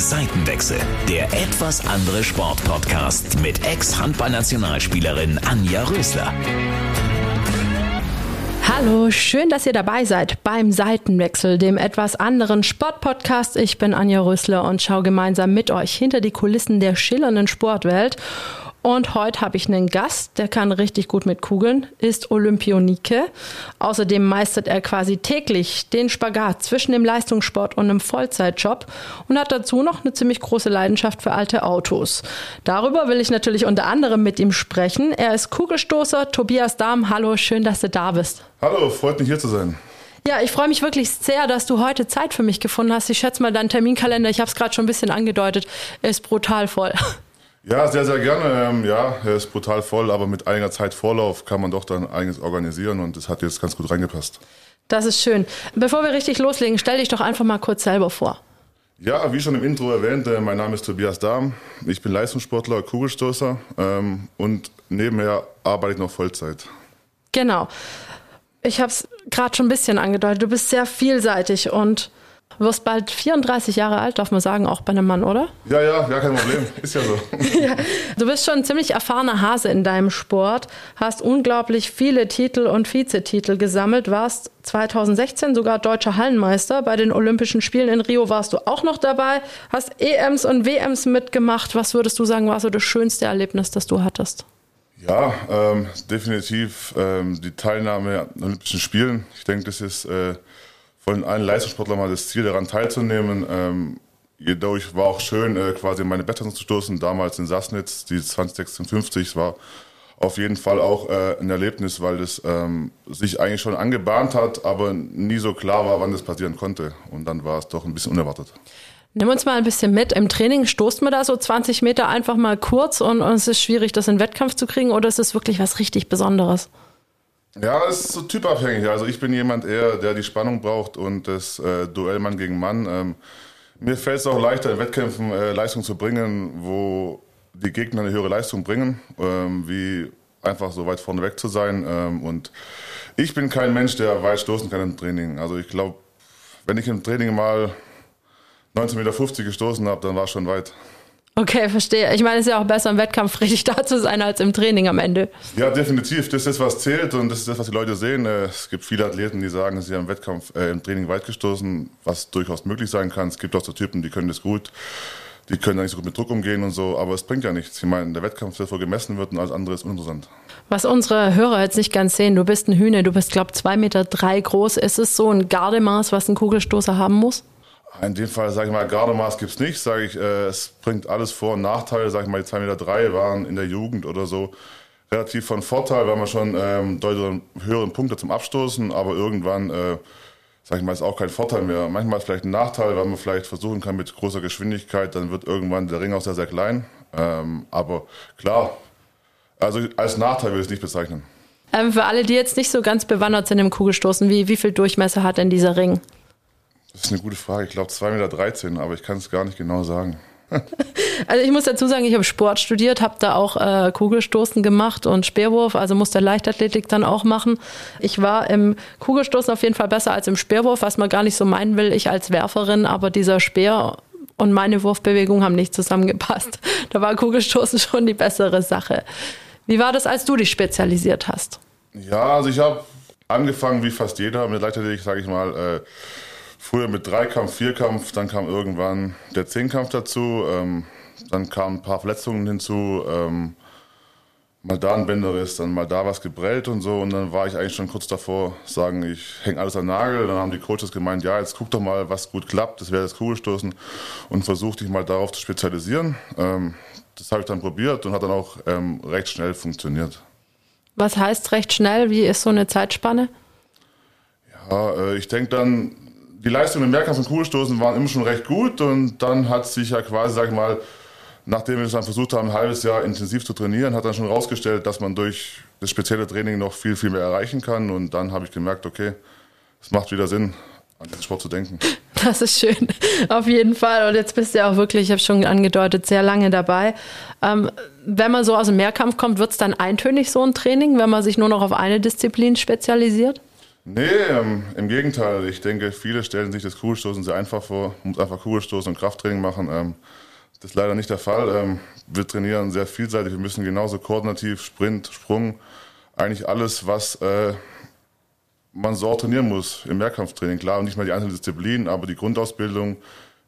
Seitenwechsel, der etwas andere Sportpodcast mit Ex-Handballnationalspielerin Anja Rösler. Hallo, schön, dass ihr dabei seid beim Seitenwechsel, dem etwas anderen Sportpodcast. Ich bin Anja Rösler und schaue gemeinsam mit euch hinter die Kulissen der schillernden Sportwelt. Und heute habe ich einen Gast, der kann richtig gut mit Kugeln, ist Olympionike. Außerdem meistert er quasi täglich den Spagat zwischen dem Leistungssport und einem Vollzeitjob und hat dazu noch eine ziemlich große Leidenschaft für alte Autos. Darüber will ich natürlich unter anderem mit ihm sprechen. Er ist Kugelstoßer, Tobias Dahm. Hallo, schön, dass du da bist. Hallo, freut mich hier zu sein. Ja, ich freue mich wirklich sehr, dass du heute Zeit für mich gefunden hast. Ich schätze mal, dein Terminkalender, ich habe es gerade schon ein bisschen angedeutet, ist brutal voll. Ja, sehr, sehr gerne. Ähm, ja, er ist brutal voll, aber mit einiger Zeit Vorlauf kann man doch dann einiges organisieren und das hat jetzt ganz gut reingepasst. Das ist schön. Bevor wir richtig loslegen, stell dich doch einfach mal kurz selber vor. Ja, wie schon im Intro erwähnt, äh, mein Name ist Tobias Dahm. Ich bin Leistungssportler, Kugelstoßer ähm, und nebenher arbeite ich noch Vollzeit. Genau. Ich habe es gerade schon ein bisschen angedeutet. Du bist sehr vielseitig und Du wirst bald 34 Jahre alt, darf man sagen, auch bei einem Mann, oder? Ja, ja, gar kein Problem. Ist ja so. ja, du bist schon ein ziemlich erfahrener Hase in deinem Sport, hast unglaublich viele Titel und Vizetitel gesammelt, warst 2016 sogar deutscher Hallenmeister. Bei den Olympischen Spielen in Rio warst du auch noch dabei, hast EMs und WMs mitgemacht. Was würdest du sagen, war so das schönste Erlebnis, das du hattest? Ja, ähm, definitiv ähm, die Teilnahme an Olympischen Spielen. Ich denke, das ist äh, von allen Leistungssportlern mal das Ziel, daran teilzunehmen. Ähm, jedoch war auch schön, äh, quasi meine Bestzeit zu stoßen. Damals in Sassnitz, die 2056 war auf jeden Fall auch äh, ein Erlebnis, weil es ähm, sich eigentlich schon angebahnt hat, aber nie so klar war, wann das passieren konnte. Und dann war es doch ein bisschen unerwartet. Nimm uns mal ein bisschen mit. Im Training stoßt man da so 20 Meter einfach mal kurz und, und es ist schwierig, das in Wettkampf zu kriegen oder ist es wirklich was richtig Besonderes? Ja, es ist so typabhängig. Also ich bin jemand eher, der die Spannung braucht und das äh, Duell Mann gegen Mann. Ähm, mir fällt es auch leichter, in Wettkämpfen äh, Leistung zu bringen, wo die Gegner eine höhere Leistung bringen, ähm, wie einfach so weit vorne weg zu sein. Ähm, und ich bin kein Mensch, der weit stoßen kann im Training. Also ich glaube, wenn ich im Training mal 19,50 Meter gestoßen habe, dann war es schon weit. Okay, verstehe. Ich meine, es ist ja auch besser im Wettkampf richtig da zu sein als im Training am Ende. Ja, definitiv. Das ist das, was zählt und das ist das, was die Leute sehen. Äh, es gibt viele Athleten, die sagen, sie haben im Wettkampf, äh, im Training weit gestoßen, was durchaus möglich sein kann. Es gibt auch so Typen, die können das gut. Die können nicht so gut mit Druck umgehen und so, aber es bringt ja nichts. Ich meine, der Wettkampf wird, wo gemessen wird und alles andere ist uninteressant. Was unsere Hörer jetzt nicht ganz sehen, du bist ein Hühner, du bist, glaube ich, zwei Meter drei groß. Ist es so ein Gardemaß, was ein Kugelstoßer haben muss? In dem Fall, sage ich mal, Gardemaß gibt es nicht. Sage ich, äh, es bringt alles Vor- und Nachteile. Sage ich mal, die 2,3 Meter drei waren in der Jugend oder so relativ von Vorteil, weil man schon ähm, deutlich höheren Punkte zum Abstoßen, aber irgendwann, äh, sage ich mal, ist auch kein Vorteil mehr. Manchmal ist vielleicht ein Nachteil, weil man vielleicht versuchen kann mit großer Geschwindigkeit, dann wird irgendwann der Ring auch sehr, sehr klein. Ähm, aber klar, also als Nachteil würde ich es nicht bezeichnen. Ähm, für alle, die jetzt nicht so ganz bewandert sind im Kugelstoßen, wie, wie viel Durchmesser hat denn dieser Ring? Das ist eine gute Frage. Ich glaube 2,13 Meter, aber ich kann es gar nicht genau sagen. Also ich muss dazu sagen, ich habe Sport studiert, habe da auch äh, Kugelstoßen gemacht und Speerwurf, also musste Leichtathletik dann auch machen. Ich war im Kugelstoßen auf jeden Fall besser als im Speerwurf, was man gar nicht so meinen will, ich als Werferin, aber dieser Speer und meine Wurfbewegung haben nicht zusammengepasst. Da war Kugelstoßen schon die bessere Sache. Wie war das, als du dich spezialisiert hast? Ja, also ich habe angefangen wie fast jeder mit Leichtathletik, sage ich mal, äh, früher mit Dreikampf, Vierkampf, dann kam irgendwann der Zehnkampf dazu, ähm, dann kamen ein paar Verletzungen hinzu, ähm, mal da ein Bänderriss, dann mal da was gebrellt und so und dann war ich eigentlich schon kurz davor, sagen, ich hänge alles an Nagel, dann haben die Coaches gemeint, ja, jetzt guck doch mal, was gut klappt, das wäre das Kugelstoßen und versuch dich mal darauf zu spezialisieren. Ähm, das habe ich dann probiert und hat dann auch ähm, recht schnell funktioniert. Was heißt recht schnell? Wie ist so eine Zeitspanne? Ja, äh, ich denke dann, die Leistungen im Mehrkampf und Kugelstoßen waren immer schon recht gut und dann hat sich ja quasi, sag ich mal, nachdem wir es dann versucht haben, ein halbes Jahr intensiv zu trainieren, hat dann schon herausgestellt, dass man durch das spezielle Training noch viel, viel mehr erreichen kann und dann habe ich gemerkt, okay, es macht wieder Sinn, an den Sport zu denken. Das ist schön, auf jeden Fall. Und jetzt bist du ja auch wirklich, ich habe schon angedeutet, sehr lange dabei. Ähm, wenn man so aus dem Mehrkampf kommt, wird es dann eintönig so ein Training, wenn man sich nur noch auf eine Disziplin spezialisiert? Nee, ähm, im Gegenteil. Ich denke, viele stellen sich das Kugelstoßen sehr einfach vor. Man muss einfach Kugelstoßen und Krafttraining machen. Ähm, das ist leider nicht der Fall. Ähm, wir trainieren sehr vielseitig. Wir müssen genauso koordinativ, Sprint, Sprung, eigentlich alles, was äh, man so trainieren muss im Mehrkampftraining. Klar, nicht mal die einzelnen Disziplinen, aber die Grundausbildung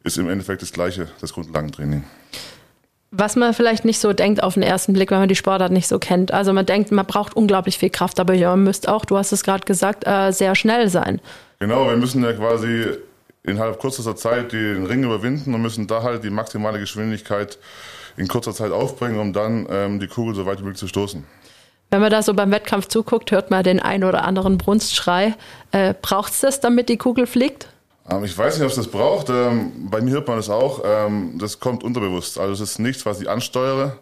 ist im Endeffekt das Gleiche, das Grundlagentraining. Was man vielleicht nicht so denkt auf den ersten Blick, wenn man die Sportart nicht so kennt. Also man denkt, man braucht unglaublich viel Kraft, aber ihr müsst auch, du hast es gerade gesagt, äh, sehr schnell sein. Genau, wir müssen ja quasi innerhalb kürzester Zeit den Ring überwinden und müssen da halt die maximale Geschwindigkeit in kurzer Zeit aufbringen, um dann ähm, die Kugel so weit wie möglich zu stoßen. Wenn man da so beim Wettkampf zuguckt, hört man den ein oder anderen Brunstschrei. Äh, Braucht es das, damit die Kugel fliegt? Ähm, ich weiß nicht, ob es das braucht. Ähm, bei mir hört man es auch. Ähm, das kommt unterbewusst. Also es ist nichts, was ich ansteuere.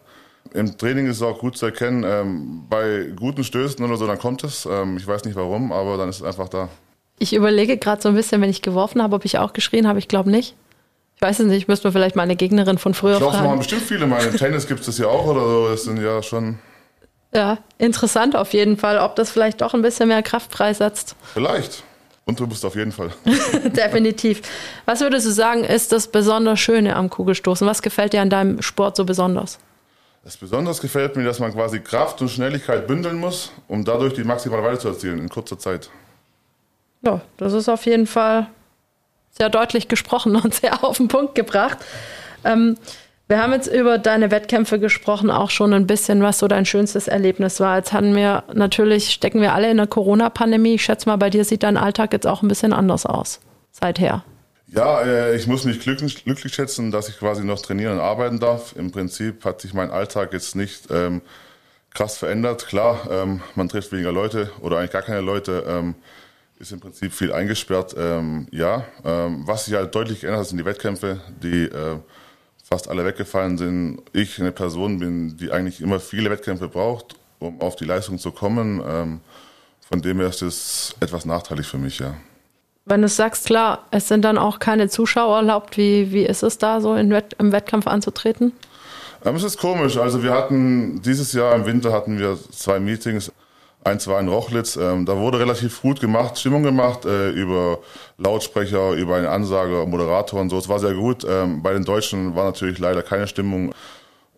Im Training ist es auch gut zu erkennen. Bei guten Stößen oder so, dann kommt es. Ich weiß nicht warum, aber dann ist es einfach da. Ich überlege gerade so ein bisschen, wenn ich geworfen habe, ob ich auch geschrien habe. Ich glaube nicht. Ich weiß es nicht. Ich müsste mir vielleicht meine Gegnerin von früher Schlaufen fragen. machen bestimmt viele. Meine, Im Tennis gibt es das ja auch oder so. Das sind ja schon Ja, interessant auf jeden Fall, ob das vielleicht doch ein bisschen mehr Kraft freisetzt. vielleicht. Unterbewusst auf jeden Fall. Definitiv. Was würdest du sagen, ist das besonders Schöne am Kugelstoßen? Was gefällt dir an deinem Sport so besonders? Das besonders gefällt mir, dass man quasi Kraft und Schnelligkeit bündeln muss, um dadurch die maximale Weite zu erzielen in kurzer Zeit. Ja, das ist auf jeden Fall sehr deutlich gesprochen und sehr auf den Punkt gebracht. Ähm, wir haben jetzt über deine Wettkämpfe gesprochen, auch schon ein bisschen, was so dein schönstes Erlebnis war. Jetzt hatten wir natürlich, stecken wir alle in der Corona-Pandemie. Ich schätze mal, bei dir sieht dein Alltag jetzt auch ein bisschen anders aus seither. Ja, äh, ich muss mich glücklich, glücklich schätzen, dass ich quasi noch trainieren und arbeiten darf. Im Prinzip hat sich mein Alltag jetzt nicht ähm, krass verändert. Klar, ähm, man trifft weniger Leute oder eigentlich gar keine Leute. Ähm, ist im Prinzip viel eingesperrt. Ähm, ja, ähm, was sich halt deutlich geändert hat, sind die Wettkämpfe, die äh, fast alle weggefallen sind. Ich eine Person bin, die eigentlich immer viele Wettkämpfe braucht, um auf die Leistung zu kommen. Ähm, von dem her ist es etwas nachteilig für mich, ja. Wenn du sagst, klar, es sind dann auch keine Zuschauer erlaubt, wie, wie ist es da so in Wett, im Wettkampf anzutreten? Ähm, es ist komisch. Also wir hatten dieses Jahr im Winter hatten wir zwei Meetings. Eins war in Rochlitz. Ähm, da wurde relativ gut gemacht, Stimmung gemacht äh, über Lautsprecher, über eine Ansage, Moderator und so. Es war sehr gut. Ähm, bei den Deutschen war natürlich leider keine Stimmung.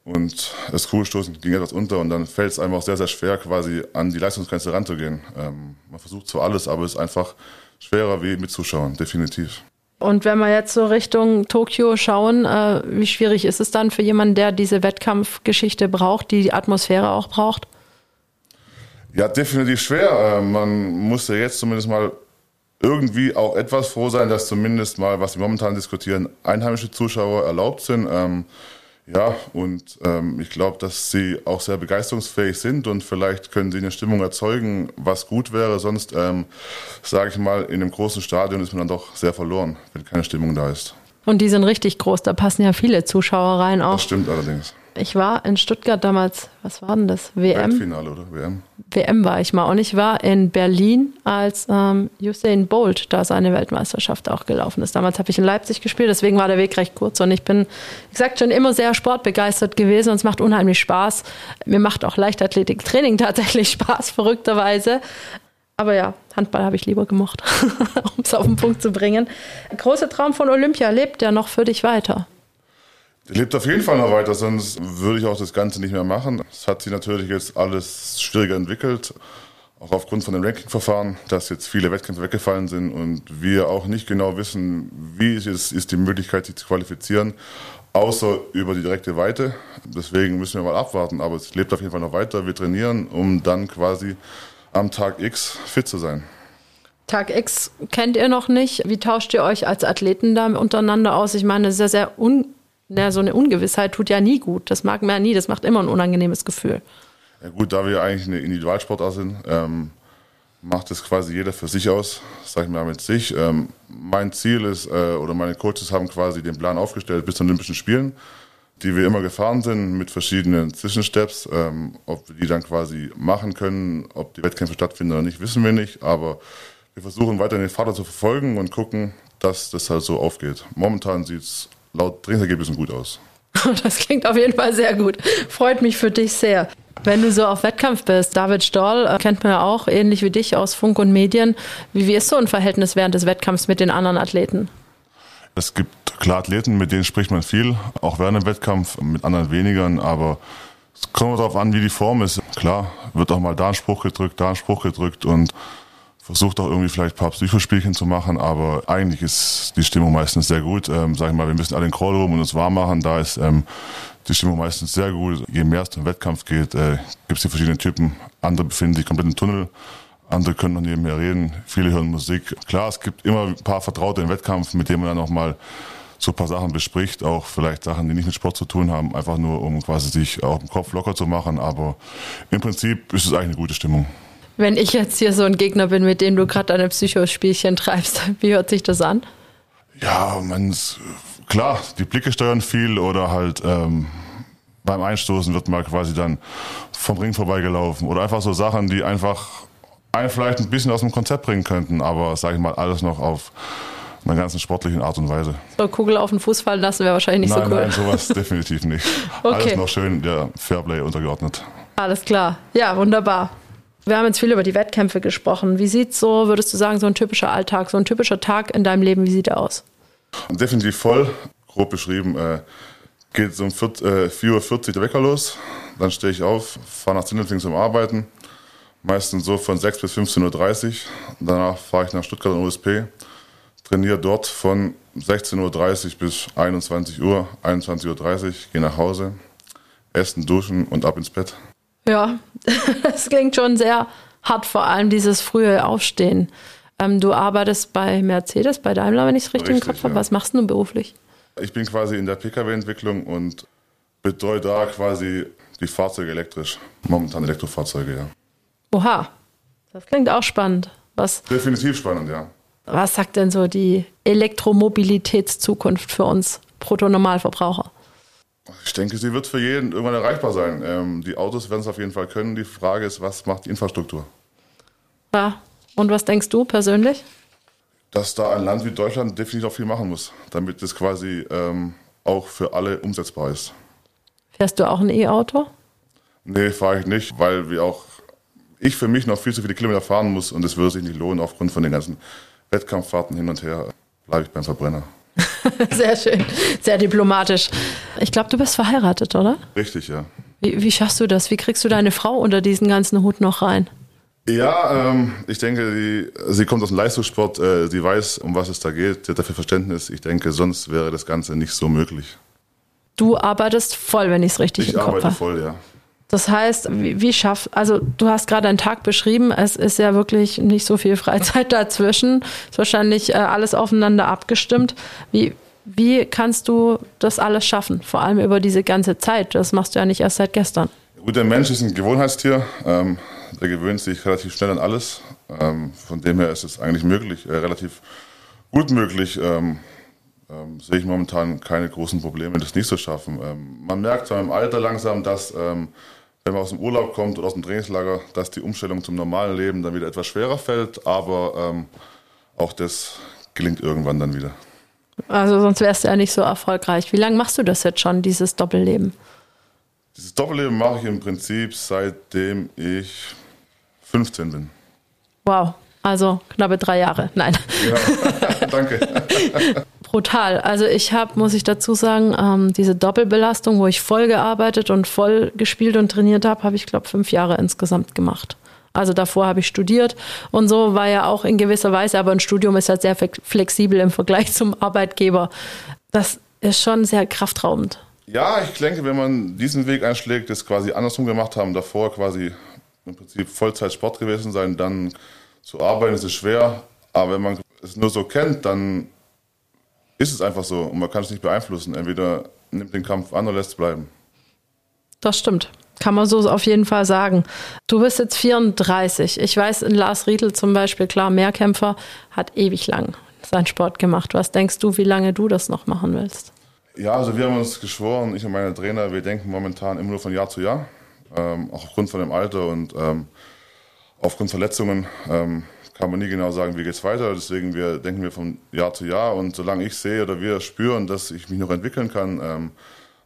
Und das Kugelstoßen ging etwas unter und dann fällt es einem auch sehr, sehr schwer, quasi an die Leistungsgrenze ranzugehen. Ähm, man versucht zwar alles, aber es ist einfach schwerer wie mit Zuschauern, definitiv. Und wenn wir jetzt so Richtung Tokio schauen, äh, wie schwierig ist es dann für jemanden, der diese Wettkampfgeschichte braucht, die die Atmosphäre auch braucht? Ja, definitiv schwer. Äh, man muss ja jetzt zumindest mal irgendwie auch etwas froh sein, dass zumindest mal, was wir momentan diskutieren, einheimische Zuschauer erlaubt sind. Ähm, ja, und ähm, ich glaube, dass sie auch sehr begeisterungsfähig sind und vielleicht können sie eine Stimmung erzeugen, was gut wäre. Sonst, ähm, sage ich mal, in einem großen Stadion ist man dann doch sehr verloren, wenn keine Stimmung da ist. Und die sind richtig groß, da passen ja viele Zuschauer rein auch. Das stimmt allerdings. Ich war in Stuttgart damals, was war denn das? WM? Weltfinale oder WM? WM war ich mal. Und ich war in Berlin, als ähm, Usain Bolt da seine Weltmeisterschaft auch gelaufen ist. Damals habe ich in Leipzig gespielt, deswegen war der Weg recht kurz. Und ich bin, wie gesagt, schon immer sehr sportbegeistert gewesen und es macht unheimlich Spaß. Mir macht auch Leichtathletiktraining tatsächlich Spaß, verrückterweise. Aber ja, Handball habe ich lieber gemocht, um es auf den Punkt zu bringen. Großer Traum von Olympia lebt ja noch für dich weiter. Lebt auf jeden Fall noch weiter, sonst würde ich auch das Ganze nicht mehr machen. Es hat sich natürlich jetzt alles schwieriger entwickelt, auch aufgrund von dem Rankingverfahren, dass jetzt viele Wettkämpfe weggefallen sind und wir auch nicht genau wissen, wie es ist die Möglichkeit, sich zu qualifizieren, außer über die direkte Weite. Deswegen müssen wir mal abwarten, aber es lebt auf jeden Fall noch weiter. Wir trainieren, um dann quasi am Tag X fit zu sein. Tag X kennt ihr noch nicht. Wie tauscht ihr euch als Athleten da untereinander aus? Ich meine, ist ja sehr un na, so eine Ungewissheit tut ja nie gut. Das mag man ja nie. Das macht immer ein unangenehmes Gefühl. Ja gut, da wir eigentlich eine Individualsportart sind, ähm, macht es quasi jeder für sich aus, sag ich mal mit sich. Ähm, mein Ziel ist, äh, oder meine Coaches haben quasi den Plan aufgestellt bis zu den Olympischen Spielen, die wir immer gefahren sind mit verschiedenen Zwischensteps. Ähm, ob wir die dann quasi machen können, ob die Wettkämpfe stattfinden oder nicht, wissen wir nicht. Aber wir versuchen weiter den Vater zu verfolgen und gucken, dass das halt so aufgeht. Momentan sieht es laut Trainingsergebnissen gut aus. Das klingt auf jeden Fall sehr gut. Freut mich für dich sehr. Wenn du so auf Wettkampf bist, David Stoll äh, kennt man ja auch ähnlich wie dich aus Funk und Medien. Wie, wie ist so ein Verhältnis während des Wettkampfs mit den anderen Athleten? Es gibt klar Athleten, mit denen spricht man viel, auch während dem Wettkampf, mit anderen weniger, aber es kommt darauf an, wie die Form ist. Klar, wird auch mal da ein Spruch gedrückt, da ein Spruch gedrückt und versucht auch irgendwie vielleicht ein paar Psychospielchen zu machen, aber eigentlich ist die Stimmung meistens sehr gut. Ähm, sag ich mal, wir müssen alle in Crawl rum und uns warm machen. Da ist ähm, die Stimmung meistens sehr gut. Je mehr es zum Wettkampf geht, äh, gibt es die verschiedenen Typen. Andere befinden sich komplett im Tunnel, andere können noch nebenher reden, viele hören Musik. Klar, es gibt immer ein paar Vertraute im Wettkampf, mit denen man dann auch mal so ein paar Sachen bespricht, auch vielleicht Sachen, die nicht mit Sport zu tun haben, einfach nur um quasi sich auch im Kopf locker zu machen. Aber im Prinzip ist es eigentlich eine gute Stimmung. Wenn ich jetzt hier so ein Gegner bin, mit dem du gerade deine Psychospielchen treibst, wie hört sich das an? Ja, man, klar, die Blicke steuern viel oder halt ähm, beim Einstoßen wird mal quasi dann vom Ring vorbeigelaufen oder einfach so Sachen, die einfach einen vielleicht ein bisschen aus dem Konzept bringen könnten, aber sage ich mal alles noch auf einer ganzen sportlichen Art und Weise. So Kugel auf den Fuß fallen lassen wäre wahrscheinlich nicht nein, so cool. Nein, sowas definitiv nicht. Okay. Alles noch schön der Fairplay untergeordnet. Alles klar. Ja, wunderbar. Wir haben jetzt viel über die Wettkämpfe gesprochen. Wie sieht so, würdest du sagen, so ein typischer Alltag, so ein typischer Tag in deinem Leben, wie sieht er aus? Definitiv voll, grob beschrieben. Äh, geht um 4.40 äh, Uhr der Wecker los. Dann stehe ich auf, fahre nach Zindelfing zum Arbeiten. Meistens so von 6 bis 15.30 Uhr. Danach fahre ich nach Stuttgart und USP. Trainiere dort von 16.30 Uhr bis 21 Uhr, 21.30 Uhr, gehe nach Hause, essen, duschen und ab ins Bett. Ja, das klingt schon sehr hart, vor allem dieses frühe Aufstehen. Ähm, du arbeitest bei Mercedes, bei Daimler, wenn ich es richtig, richtig, im Kopf habe. Ja. Was machst du beruflich? Ich bin quasi in der Pkw-Entwicklung und betreue da quasi die Fahrzeuge elektrisch. Momentan Elektrofahrzeuge, ja. Oha, das klingt auch spannend. Was, Definitiv spannend, ja. Was sagt denn so die Elektromobilitätszukunft für uns Brutto-Normalverbraucher? Ich denke, sie wird für jeden irgendwann erreichbar sein. Ähm, die Autos werden es auf jeden Fall können. Die Frage ist, was macht die Infrastruktur? Ja, und was denkst du persönlich? Dass da ein Land wie Deutschland definitiv auch viel machen muss, damit es quasi ähm, auch für alle umsetzbar ist. Fährst du auch ein E-Auto? Nee, fahre ich nicht, weil wir auch ich für mich noch viel zu viele Kilometer fahren muss und es würde sich nicht lohnen aufgrund von den ganzen Wettkampffahrten hin und her. Bleibe ich beim Verbrenner. Sehr schön, sehr diplomatisch. Ich glaube, du bist verheiratet, oder? Richtig, ja. Wie, wie, schaffst du das? Wie kriegst du deine Frau unter diesen ganzen Hut noch rein? Ja, ähm, ich denke, die, sie kommt aus dem Leistungssport, äh, sie weiß, um was es da geht, sie hat dafür Verständnis. Ich denke, sonst wäre das Ganze nicht so möglich. Du arbeitest voll, wenn ich es richtig ich im Kopf habe. Ich arbeite voll, ja. Das heißt, wie, wie schafft, also du hast gerade einen Tag beschrieben, es ist ja wirklich nicht so viel Freizeit dazwischen, ist wahrscheinlich äh, alles aufeinander abgestimmt. Wie, wie kannst du das alles schaffen? Vor allem über diese ganze Zeit. Das machst du ja nicht erst seit gestern. Gut, der Mensch ist ein Gewohnheitstier. Ähm, der gewöhnt sich relativ schnell an alles. Ähm, von dem her ist es eigentlich möglich, äh, relativ gut möglich. Ähm, ähm sehe ich momentan keine großen Probleme, das nicht zu schaffen. Ähm, man merkt zwar im Alter langsam, dass ähm, wenn man aus dem Urlaub kommt oder aus dem Trainingslager, dass die Umstellung zum normalen Leben dann wieder etwas schwerer fällt, aber ähm, auch das gelingt irgendwann dann wieder. Also sonst wärst du ja nicht so erfolgreich. Wie lange machst du das jetzt schon, dieses Doppelleben? Dieses Doppelleben mache ich im Prinzip seitdem ich 15 bin. Wow, also knappe drei Jahre. Nein. Ja, danke. brutal. Also ich habe, muss ich dazu sagen, ähm, diese Doppelbelastung, wo ich voll gearbeitet und voll gespielt und trainiert habe, habe ich, glaube fünf Jahre insgesamt gemacht. Also davor habe ich studiert und so war ja auch in gewisser Weise, aber ein Studium ist halt sehr flexibel im Vergleich zum Arbeitgeber. Das ist schon sehr kraftraubend. Ja, ich denke, wenn man diesen Weg einschlägt, das quasi andersrum gemacht haben, davor quasi im Prinzip Vollzeit Sport gewesen sein, dann zu arbeiten, ist es schwer. Aber wenn man es nur so kennt, dann ist es einfach so und man kann es nicht beeinflussen. Entweder nimmt den Kampf an oder lässt es bleiben. Das stimmt. Kann man so auf jeden Fall sagen. Du bist jetzt 34. Ich weiß, in Lars Riedel zum Beispiel, klar, Mehrkämpfer, hat ewig lang seinen Sport gemacht. Was denkst du, wie lange du das noch machen willst? Ja, also wir haben uns geschworen, ich und meine Trainer, wir denken momentan immer nur von Jahr zu Jahr. Ähm, auch aufgrund von dem Alter und ähm, aufgrund Verletzungen. Ähm, kann man nie genau sagen, wie geht es weiter. Deswegen wir denken wir von Jahr zu Jahr und solange ich sehe oder wir spüren, dass ich mich noch entwickeln kann, ähm,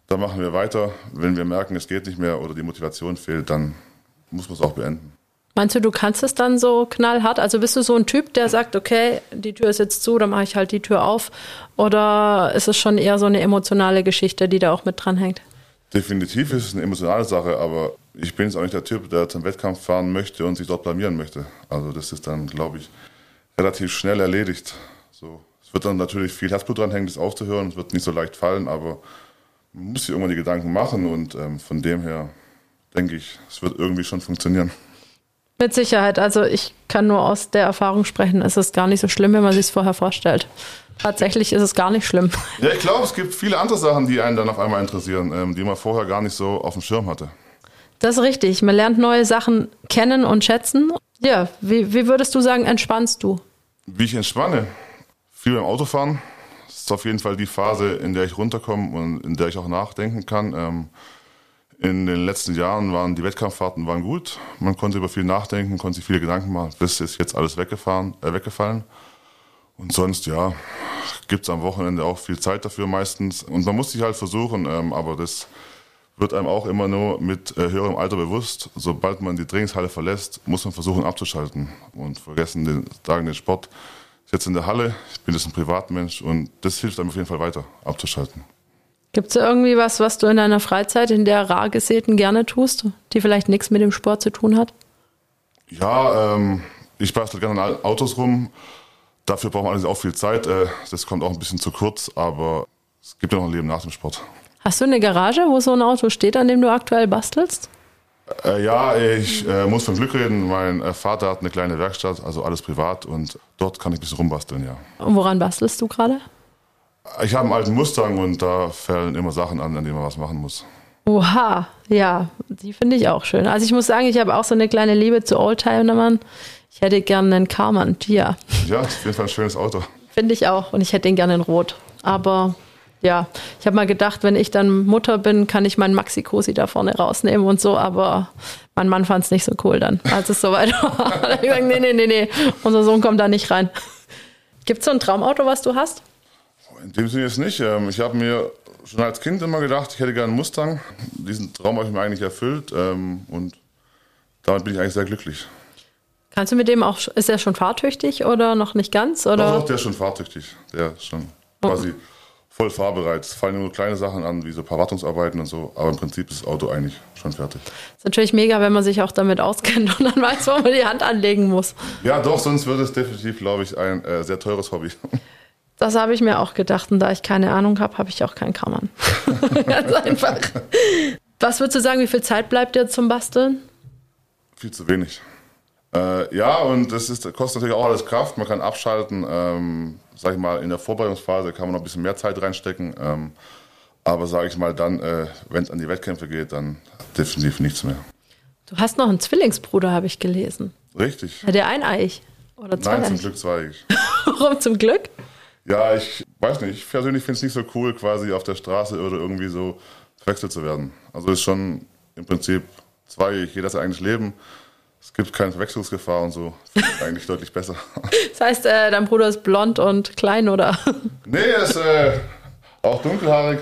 dann machen wir weiter. Wenn wir merken, es geht nicht mehr oder die Motivation fehlt, dann muss man es auch beenden. Meinst du, du kannst es dann so knallhart? Also bist du so ein Typ, der sagt, okay, die Tür ist jetzt zu, dann mache ich halt die Tür auf? Oder ist es schon eher so eine emotionale Geschichte, die da auch mit dranhängt? Definitiv ist es eine emotionale Sache, aber ich bin jetzt auch nicht der Typ, der zum Wettkampf fahren möchte und sich dort blamieren möchte. Also das ist dann, glaube ich, relativ schnell erledigt. So, es wird dann natürlich viel Herzblut dranhängen, das aufzuhören. Es wird nicht so leicht fallen, aber man muss sich irgendwann die Gedanken machen und ähm, von dem her denke ich, es wird irgendwie schon funktionieren. Mit Sicherheit. Also ich kann nur aus der Erfahrung sprechen. Es ist gar nicht so schlimm, wenn man sich es vorher vorstellt. Tatsächlich ist es gar nicht schlimm. Ja, ich glaube, es gibt viele andere Sachen, die einen dann auf einmal interessieren, ähm, die man vorher gar nicht so auf dem Schirm hatte. Das ist richtig. Man lernt neue Sachen kennen und schätzen. Ja, wie, wie würdest du sagen, entspannst du? Wie ich entspanne? Viel beim Autofahren. Das ist auf jeden Fall die Phase, in der ich runterkomme und in der ich auch nachdenken kann. Ähm, in den letzten Jahren waren die Wettkampffahrten waren gut. Man konnte über viel nachdenken, konnte sich viele Gedanken machen. Das ist jetzt alles weggefahren, äh, weggefallen. Und sonst, ja, gibt es am Wochenende auch viel Zeit dafür meistens. Und man muss sich halt versuchen, ähm, aber das wird einem auch immer nur mit äh, höherem Alter bewusst. Sobald man die Trainingshalle verlässt, muss man versuchen abzuschalten und vergessen den, sagen den Sport. Ich jetzt in der Halle, ich bin jetzt ein Privatmensch und das hilft einem auf jeden Fall weiter, abzuschalten. Gibt es irgendwie was, was du in deiner Freizeit in der rar gesäten gerne tust, die vielleicht nichts mit dem Sport zu tun hat? Ja, ähm, ich bastel gerne an Autos rum. Dafür braucht man allerdings auch viel Zeit. Äh, das kommt auch ein bisschen zu kurz, aber es gibt ja noch ein Leben nach dem Sport. Hast du eine Garage, wo so ein Auto steht, an dem du aktuell bastelst? Äh, ja, ich äh, muss von Glück reden. Mein äh, Vater hat eine kleine Werkstatt, also alles privat und dort kann ich ein bisschen rumbasteln, ja. Und woran bastelst du gerade? Ich habe einen alten Mustang und da fallen immer Sachen an, an denen man was machen muss. Oha, ja, die finde ich auch schön. Also ich muss sagen, ich habe auch so eine kleine Liebe zu Oldtimern. Ich hätte gerne einen Karmann, ja. Ja, auf jeden Fall ein schönes Auto. Finde ich auch und ich hätte ihn gerne in Rot. Aber ja, ich habe mal gedacht, wenn ich dann Mutter bin, kann ich meinen Maxi-Cosi da vorne rausnehmen und so, aber mein Mann fand es nicht so cool dann, als es soweit war. da habe ich gesagt, nee, nee, nee, nee, unser Sohn kommt da nicht rein. Gibt es so ein Traumauto, was du hast? In dem Sinne jetzt nicht. Ähm, ich habe mir schon als Kind immer gedacht, ich hätte gerne einen Mustang. Diesen Traum habe ich mir eigentlich erfüllt ähm, und damit bin ich eigentlich sehr glücklich. Kannst du mit dem auch, ist er schon fahrtüchtig oder noch nicht ganz? Oder? Doch, doch, der ist schon fahrtüchtig. Der ist schon quasi voll fahrbereit. Es fallen nur kleine Sachen an, wie so ein paar Wartungsarbeiten und so, aber im Prinzip ist das Auto eigentlich schon fertig. Ist natürlich mega, wenn man sich auch damit auskennt und dann weiß, wo man die Hand anlegen muss. Ja, doch, sonst wird es definitiv, glaube ich, ein äh, sehr teures Hobby. Das habe ich mir auch gedacht. Und da ich keine Ahnung habe, habe ich auch keinen Kammern. Ganz einfach. Was würdest du sagen, wie viel Zeit bleibt dir zum Basteln? Viel zu wenig. Äh, ja, und das ist, kostet natürlich auch alles Kraft. Man kann abschalten. Ähm, sag ich mal, in der Vorbereitungsphase kann man noch ein bisschen mehr Zeit reinstecken. Ähm, aber sage ich mal, dann, äh, wenn es an die Wettkämpfe geht, dann definitiv nichts mehr. Du hast noch einen Zwillingsbruder, habe ich gelesen. Richtig. Ja, der eineich. Oder Nein, zum Glück zweieich. Warum zum Glück? Ja, ich weiß nicht. Ich persönlich finde es nicht so cool, quasi auf der Straße oder irgendwie so verwechselt zu werden. Also ist schon im Prinzip zwei, jeder sein eigenes Leben. Es gibt keine Verwechslungsgefahr und so. Eigentlich deutlich besser. Das heißt, äh, dein Bruder ist blond und klein, oder? Nee, er ist äh, auch dunkelhaarig,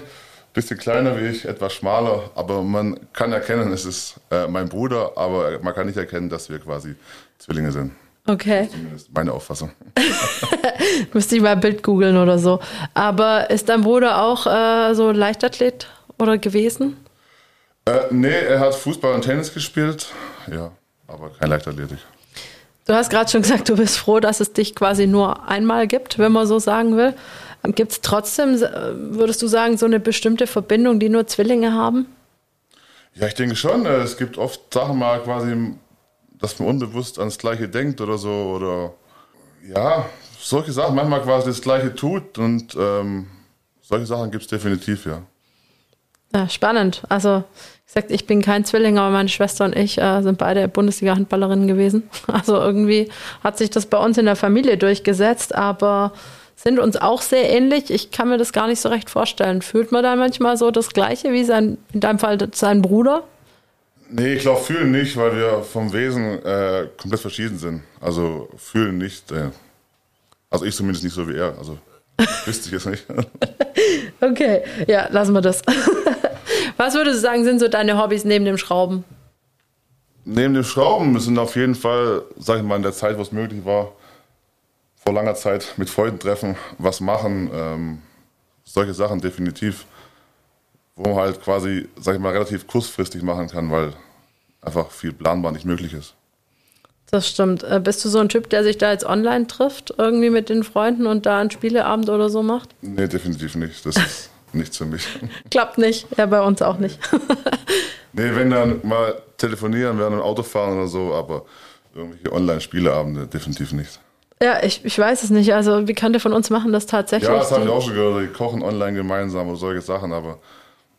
bisschen kleiner wie ich, etwas schmaler. Aber man kann erkennen, es ist äh, mein Bruder, aber man kann nicht erkennen, dass wir quasi Zwillinge sind. Okay. Zumindest meine Auffassung. Müsste ich mal ein Bild googeln oder so. Aber ist dein Bruder auch äh, so Leichtathlet oder gewesen? Äh, nee, er hat Fußball und Tennis gespielt. Ja, aber kein Leichtathletik. Du hast gerade schon gesagt, du bist froh, dass es dich quasi nur einmal gibt, wenn man so sagen will. Gibt es trotzdem, äh, würdest du sagen, so eine bestimmte Verbindung, die nur Zwillinge haben? Ja, ich denke schon. Äh, es gibt oft Sachen mal quasi dass man unbewusst ans Gleiche denkt oder so. Oder ja, solche Sachen, manchmal quasi das Gleiche tut und ähm, solche Sachen gibt es definitiv, ja. Ja, spannend. Also, gesagt, ich bin kein Zwilling, aber meine Schwester und ich äh, sind beide Bundesliga-Handballerinnen gewesen. Also irgendwie hat sich das bei uns in der Familie durchgesetzt, aber sind uns auch sehr ähnlich. Ich kann mir das gar nicht so recht vorstellen. Fühlt man da manchmal so das Gleiche wie sein, in deinem Fall sein Bruder? Nee, ich glaube, fühlen nicht, weil wir vom Wesen äh, komplett verschieden sind. Also fühlen nicht. Äh, also ich zumindest nicht so wie er. Also wüsste ich jetzt nicht. okay, ja, lassen wir das. Was würdest du sagen, sind so deine Hobbys neben dem Schrauben? Neben dem Schrauben sind auf jeden Fall, sag ich mal, in der Zeit, wo es möglich war, vor langer Zeit mit Freunden treffen, was machen, ähm, solche Sachen definitiv, wo man halt quasi, sag ich mal, relativ kurzfristig machen kann, weil einfach viel planbar nicht möglich ist. Das stimmt. Äh, bist du so ein Typ, der sich da jetzt online trifft, irgendwie mit den Freunden und da einen Spieleabend oder so macht? Nee, definitiv nicht. Das ist nichts für mich. Klappt nicht. Ja, bei uns auch nicht. nee, wenn dann mal telefonieren, während dem Auto fahren oder so, aber irgendwelche Online-Spieleabende definitiv nicht. Ja, ich, ich weiß es nicht. Also, wie könnte von uns machen das tatsächlich? Ja, das habe ich auch schon gehört. Die kochen online gemeinsam oder solche Sachen, aber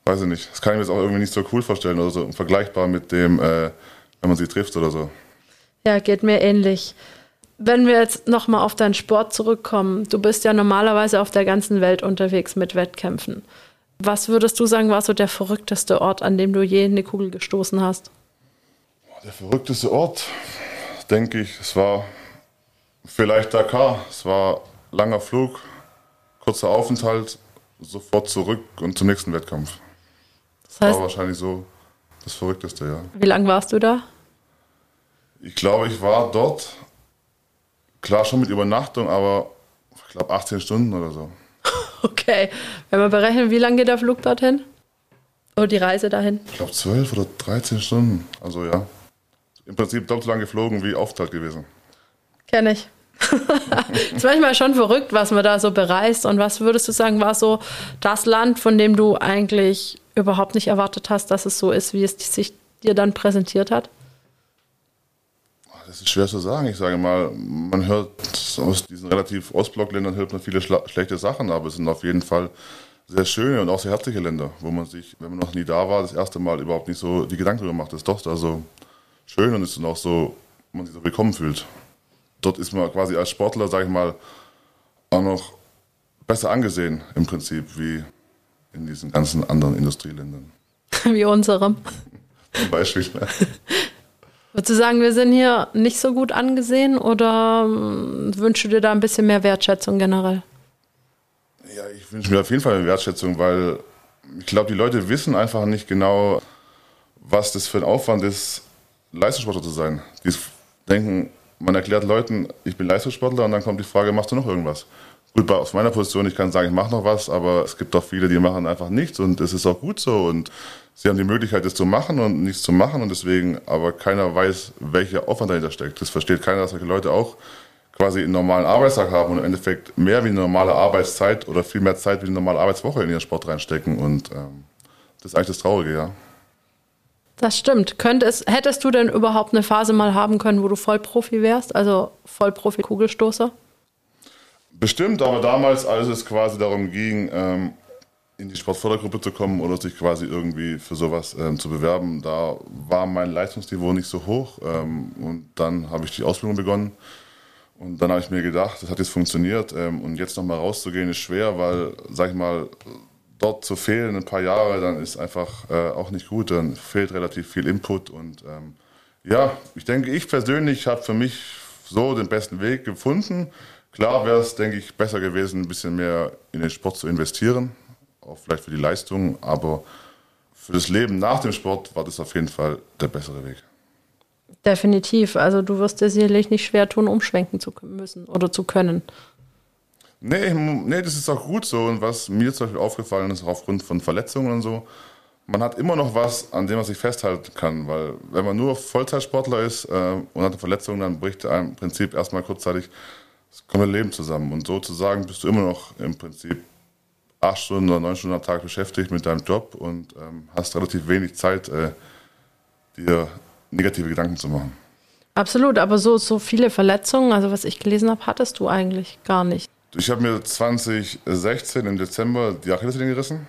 weiß ich nicht. Das kann ich mir jetzt auch irgendwie nicht so cool vorstellen oder so vergleichbar mit dem, äh, wenn man sie trifft oder so. Ja, geht mir ähnlich. Wenn wir jetzt nochmal auf deinen Sport zurückkommen, du bist ja normalerweise auf der ganzen Welt unterwegs mit Wettkämpfen. Was würdest du sagen, war so der verrückteste Ort, an dem du je eine Kugel gestoßen hast? Der verrückteste Ort, denke ich, es war vielleicht Dakar. Es war langer Flug, kurzer Aufenthalt, sofort zurück und zum nächsten Wettkampf. Das heißt, war wahrscheinlich so das Verrückteste, ja. Wie lange warst du da? Ich glaube, ich war dort, klar schon mit Übernachtung, aber ich glaube 18 Stunden oder so. Okay, wenn wir berechnen, wie lange geht der Flug dorthin? Oder die Reise dahin? Ich glaube 12 oder 13 Stunden. Also ja, im Prinzip doppelt so lang geflogen wie Aufenthalt gewesen. Kenne ich. ist manchmal schon verrückt, was man da so bereist. Und was würdest du sagen, war so das Land, von dem du eigentlich überhaupt nicht erwartet hast, dass es so ist, wie es sich dir dann präsentiert hat? Das ist schwer zu sagen. Ich sage mal, man hört aus diesen relativ Ostblockländern hört man viele schlechte Sachen, aber es sind auf jeden Fall sehr schöne und auch sehr herzliche Länder, wo man sich, wenn man noch nie da war, das erste Mal überhaupt nicht so die Gedanken darüber macht. Das ist doch da so schön und ist dann auch so, man sich so willkommen fühlt. Dort ist man quasi als Sportler, sage ich mal, auch noch besser angesehen im Prinzip wie in diesen ganzen anderen Industrieländern. Wie unserem. Zum Beispiel. Würdest du sagen, wir sind hier nicht so gut angesehen oder hm, wünschst du dir da ein bisschen mehr Wertschätzung generell? Ja, ich wünsche mir auf jeden Fall mehr Wertschätzung, weil ich glaube, die Leute wissen einfach nicht genau, was das für ein Aufwand ist, Leistungssportler zu sein. Die denken, man erklärt Leuten, ich bin Leistungssportler und dann kommt die Frage, machst du noch irgendwas? Gut, aus meiner Position, ich kann sagen, ich mache noch was, aber es gibt auch viele, die machen einfach nichts und es ist auch gut so und sie haben die Möglichkeit, das zu machen und nichts zu machen und deswegen, aber keiner weiß, welcher Aufwand dahinter steckt. Das versteht keiner, dass solche Leute auch quasi einen normalen Arbeitstag haben und im Endeffekt mehr wie eine normale Arbeitszeit oder viel mehr Zeit wie eine normale Arbeitswoche in ihren Sport reinstecken und ähm, das ist eigentlich das Traurige, ja. Das stimmt. Könntest, hättest du denn überhaupt eine Phase mal haben können, wo du Vollprofi wärst, also Vollprofi-Kugelstoßer? Bestimmt, aber damals, als es quasi darum ging, ähm, in die Sportfördergruppe zu kommen oder sich quasi irgendwie für sowas ähm, zu bewerben, da war mein Leistungsniveau nicht so hoch. Ähm, und dann habe ich die Ausbildung begonnen. Und dann habe ich mir gedacht, das hat jetzt funktioniert. Ähm, und jetzt nochmal rauszugehen ist schwer, weil, sag ich mal, dort zu fehlen ein paar Jahre, dann ist einfach äh, auch nicht gut. Dann fehlt relativ viel Input. Und ähm, ja, ich denke, ich persönlich habe für mich so den besten Weg gefunden. Klar wäre es, denke ich, besser gewesen, ein bisschen mehr in den Sport zu investieren auch vielleicht für die Leistung, aber für das Leben nach dem Sport war das auf jeden Fall der bessere Weg. Definitiv. Also du wirst dir sicherlich nicht schwer tun, umschwenken zu müssen oder zu können. Nee, nee, das ist auch gut so. Und was mir zum Beispiel aufgefallen ist, auch aufgrund von Verletzungen und so, man hat immer noch was, an dem man sich festhalten kann. Weil wenn man nur Vollzeitsportler ist äh, und hat eine Verletzung, dann bricht einem im Prinzip erstmal kurzzeitig das komplette Leben zusammen. Und sozusagen bist du immer noch im Prinzip acht Stunden oder neun Stunden am Tag beschäftigt mit deinem Job und ähm, hast relativ wenig Zeit, äh, dir negative Gedanken zu machen. Absolut, aber so, so viele Verletzungen, also was ich gelesen habe, hattest du eigentlich gar nicht. Ich habe mir 2016 im Dezember die Achillessehne gerissen,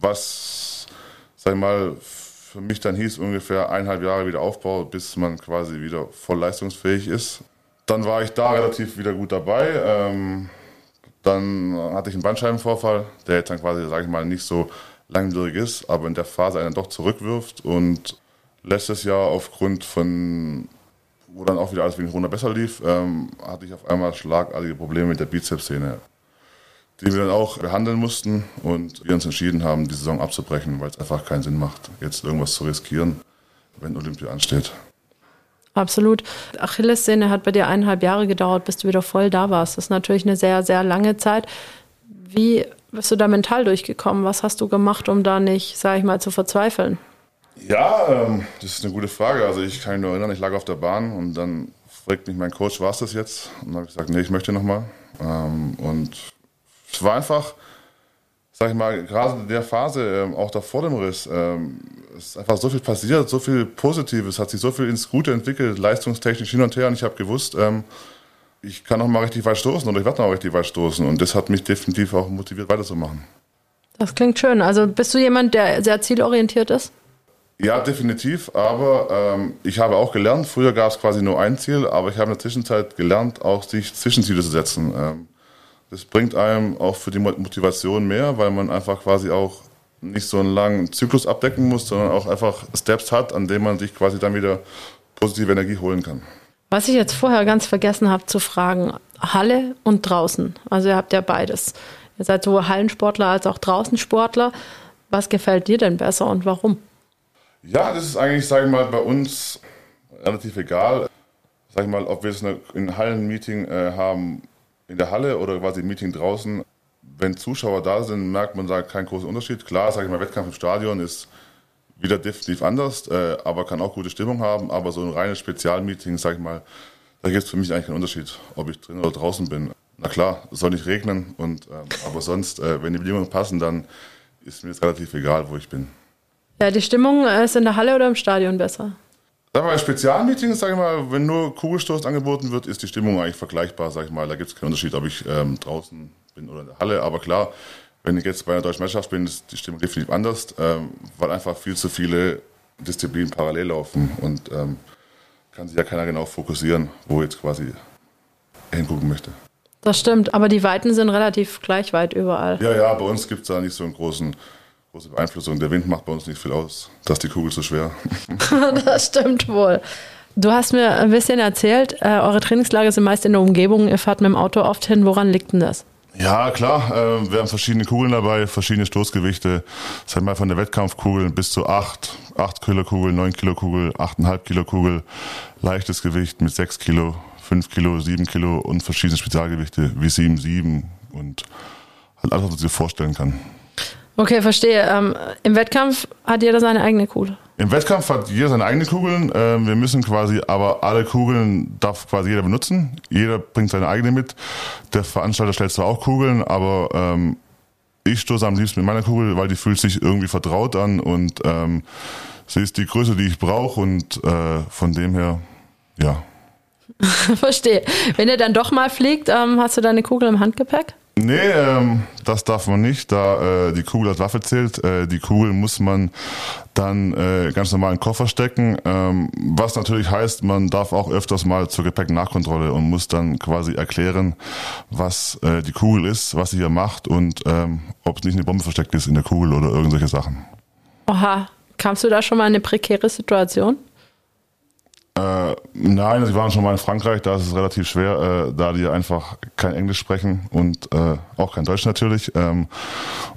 was, sag ich mal, für mich dann hieß ungefähr eineinhalb Jahre wieder Aufbau, bis man quasi wieder voll leistungsfähig ist. Dann war ich da relativ wieder gut dabei. Ähm, dann hatte ich einen Bandscheibenvorfall, der jetzt dann quasi, sage ich mal, nicht so langwierig ist, aber in der Phase einen doch zurückwirft. Und letztes Jahr aufgrund von, wo dann auch wieder alles wegen Corona besser lief, ähm, hatte ich auf einmal schlagartige Probleme mit der Bizepssehne. die wir dann auch behandeln mussten und wir uns entschieden haben, die Saison abzubrechen, weil es einfach keinen Sinn macht, jetzt irgendwas zu riskieren, wenn Olympia ansteht. Absolut. Achillessehne hat bei dir eineinhalb Jahre gedauert, bis du wieder voll da warst. Das ist natürlich eine sehr, sehr lange Zeit. Wie bist du da mental durchgekommen? Was hast du gemacht, um da nicht, sag ich mal, zu verzweifeln? Ja, ähm, das ist eine gute Frage. Also ich kann mich nur erinnern, ich lag auf der Bahn und dann fragt mich mein Coach, war es das jetzt? Und dann habe ich gesagt, nee, ich möchte nochmal. Ähm, und es war einfach, sag ich mal, gerade in der Phase, ähm, auch da vor dem Riss, ähm, ist einfach so viel passiert, so viel Positives, hat sich so viel ins Gute entwickelt, leistungstechnisch hin und her. Und ich habe gewusst, ähm, ich kann noch mal richtig weit stoßen oder ich werde noch richtig weit stoßen. Und das hat mich definitiv auch motiviert, weiterzumachen. Das klingt schön. Also bist du jemand, der sehr zielorientiert ist? Ja, definitiv. Aber ähm, ich habe auch gelernt, früher gab es quasi nur ein Ziel, aber ich habe in der Zwischenzeit gelernt, auch sich Zwischenziele zu setzen. Ähm, das bringt einem auch für die Motivation mehr, weil man einfach quasi auch nicht so einen langen Zyklus abdecken muss, sondern auch einfach Steps hat, an denen man sich quasi dann wieder positive Energie holen kann. Was ich jetzt vorher ganz vergessen habe zu fragen, Halle und draußen. Also ihr habt ja beides. Ihr seid sowohl Hallensportler als auch Draußensportler. Was gefällt dir denn besser und warum? Ja, das ist eigentlich, sage ich mal, bei uns relativ egal. Sag ich mal, ob wir jetzt ein Hallenmeeting äh, haben in der Halle oder quasi ein Meeting draußen. Wenn Zuschauer da sind, merkt man da keinen großen Unterschied. Klar, sage ich mal, Wettkampf im Stadion ist wieder definitiv anders, äh, aber kann auch gute Stimmung haben. Aber so ein reines Spezialmeeting, sage ich mal, da gibt es für mich eigentlich keinen Unterschied, ob ich drin oder draußen bin. Na klar, es soll nicht regnen, und, äh, aber sonst, äh, wenn die Bedingungen passen, dann ist mir das relativ egal, wo ich bin. Ja, die Stimmung äh, ist in der Halle oder im Stadion besser? Aber bei Spezialmeetings, sage ich mal, wenn nur Kugelstoß angeboten wird, ist die Stimmung eigentlich vergleichbar, sage ich mal. Da gibt es keinen Unterschied, ob ich ähm, draußen bin oder in der Halle. Aber klar, wenn ich jetzt bei einer deutschen Meisterschaft bin, ist die Stimmung definitiv anders, ähm, weil einfach viel zu viele Disziplinen parallel laufen und ähm, kann sich ja keiner genau fokussieren, wo jetzt quasi hingucken möchte. Das stimmt, aber die Weiten sind relativ gleich weit überall. Ja, ja, bei uns gibt es da nicht so einen großen große Beeinflussung. Der Wind macht bei uns nicht viel aus. Da ist die Kugel zu schwer. das stimmt wohl. Du hast mir ein bisschen erzählt, äh, eure Trainingslager sind meist in der Umgebung. Ihr fahrt mit dem Auto oft hin. Woran liegt denn das? Ja, klar. Äh, wir haben verschiedene Kugeln dabei, verschiedene Stoßgewichte. Sag mal von der Wettkampfkugel bis zu 8, 8 Kilo Kugel, 9 Kilo Kugel, 8,5 Kilo Kugel, leichtes Gewicht mit 6 Kilo, 5 Kilo, 7 Kilo und verschiedene Spezialgewichte wie 7, 7 und halt alles, was man sich vorstellen kann. Okay, verstehe. Ähm, Im Wettkampf hat jeder seine eigene Kugel. Im Wettkampf hat jeder seine eigene Kugeln. Ähm, wir müssen quasi, aber alle Kugeln darf quasi jeder benutzen. Jeder bringt seine eigene mit. Der Veranstalter stellt zwar auch Kugeln, aber ähm, ich stoße am liebsten mit meiner Kugel, weil die fühlt sich irgendwie vertraut an und ähm, sie ist die Größe, die ich brauche und äh, von dem her, ja. Verstehe. Wenn er dann doch mal fliegt, ähm, hast du deine Kugel im Handgepäck? Nee, ähm, das darf man nicht, da äh, die Kugel als Waffe zählt. Äh, die Kugel muss man dann äh, ganz normal in den Koffer stecken, ähm, was natürlich heißt, man darf auch öfters mal zur Gepäcknachkontrolle und muss dann quasi erklären, was äh, die Kugel ist, was sie hier macht und ähm, ob es nicht eine Bombe versteckt ist in der Kugel oder irgendwelche Sachen. Oha, kamst du da schon mal in eine prekäre Situation? Äh, nein, sie waren schon mal in Frankreich, da ist es relativ schwer, äh, da die einfach kein Englisch sprechen und äh, auch kein Deutsch natürlich. Ähm,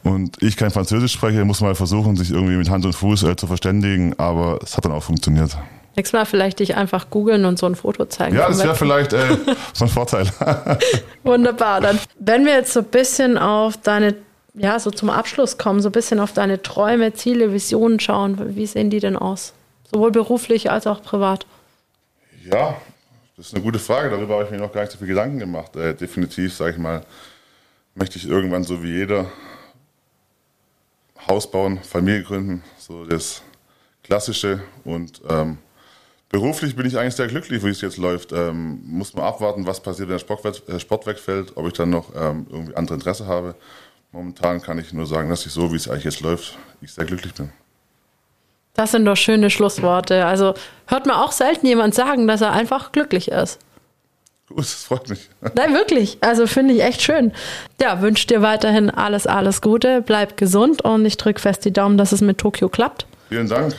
und ich kein Französisch spreche, muss mal versuchen, sich irgendwie mit Hand und Fuß äh, zu verständigen, aber es hat dann auch funktioniert. Nächstes Mal vielleicht dich einfach googeln und so ein Foto zeigen. Ja, das wäre vielleicht äh, so ein Vorteil. Wunderbar. Dann, wenn wir jetzt so ein bisschen auf deine, ja, so zum Abschluss kommen, so ein bisschen auf deine Träume, Ziele, Visionen schauen, wie sehen die denn aus? Sowohl beruflich als auch privat. Ja, das ist eine gute Frage. Darüber habe ich mir noch gar nicht so viel Gedanken gemacht. Äh, definitiv, sage ich mal, möchte ich irgendwann so wie jeder Haus bauen, Familie gründen, so das Klassische. Und ähm, beruflich bin ich eigentlich sehr glücklich, wie es jetzt läuft. Ähm, muss man abwarten, was passiert, wenn der Sport, äh, Sport wegfällt, ob ich dann noch ähm, irgendwie andere Interesse habe. Momentan kann ich nur sagen, dass ich so, wie es eigentlich jetzt läuft, ich sehr glücklich bin. Das sind doch schöne Schlussworte. Also hört man auch selten jemand sagen, dass er einfach glücklich ist. Gut, das freut mich. Nein, wirklich. Also finde ich echt schön. Ja, wünsche dir weiterhin alles, alles Gute. Bleib gesund und ich drücke fest die Daumen, dass es mit Tokio klappt. Vielen Dank.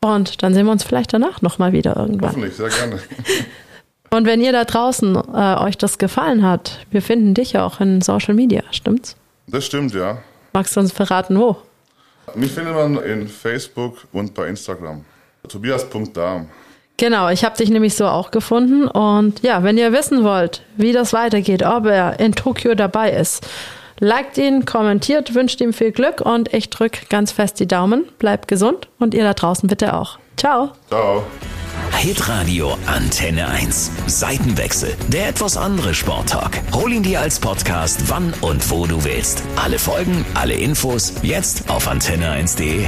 Und dann sehen wir uns vielleicht danach nochmal wieder irgendwann. Hoffentlich, sehr gerne. Und wenn ihr da draußen äh, euch das gefallen hat, wir finden dich auch in Social Media, stimmt's? Das stimmt, ja. Magst du uns verraten, wo? Mich findet man in Facebook und bei Instagram. Tobias.darm. Genau, ich habe dich nämlich so auch gefunden. Und ja, wenn ihr wissen wollt, wie das weitergeht, ob er in Tokio dabei ist, liked ihn, kommentiert, wünscht ihm viel Glück und ich drück ganz fest die Daumen. Bleibt gesund und ihr da draußen bitte auch. Ciao. Ciao. Hitradio Antenne 1. Seitenwechsel. Der etwas andere Sporttalk. Hol ihn dir als Podcast, wann und wo du willst. Alle Folgen, alle Infos, jetzt auf antenne1.de.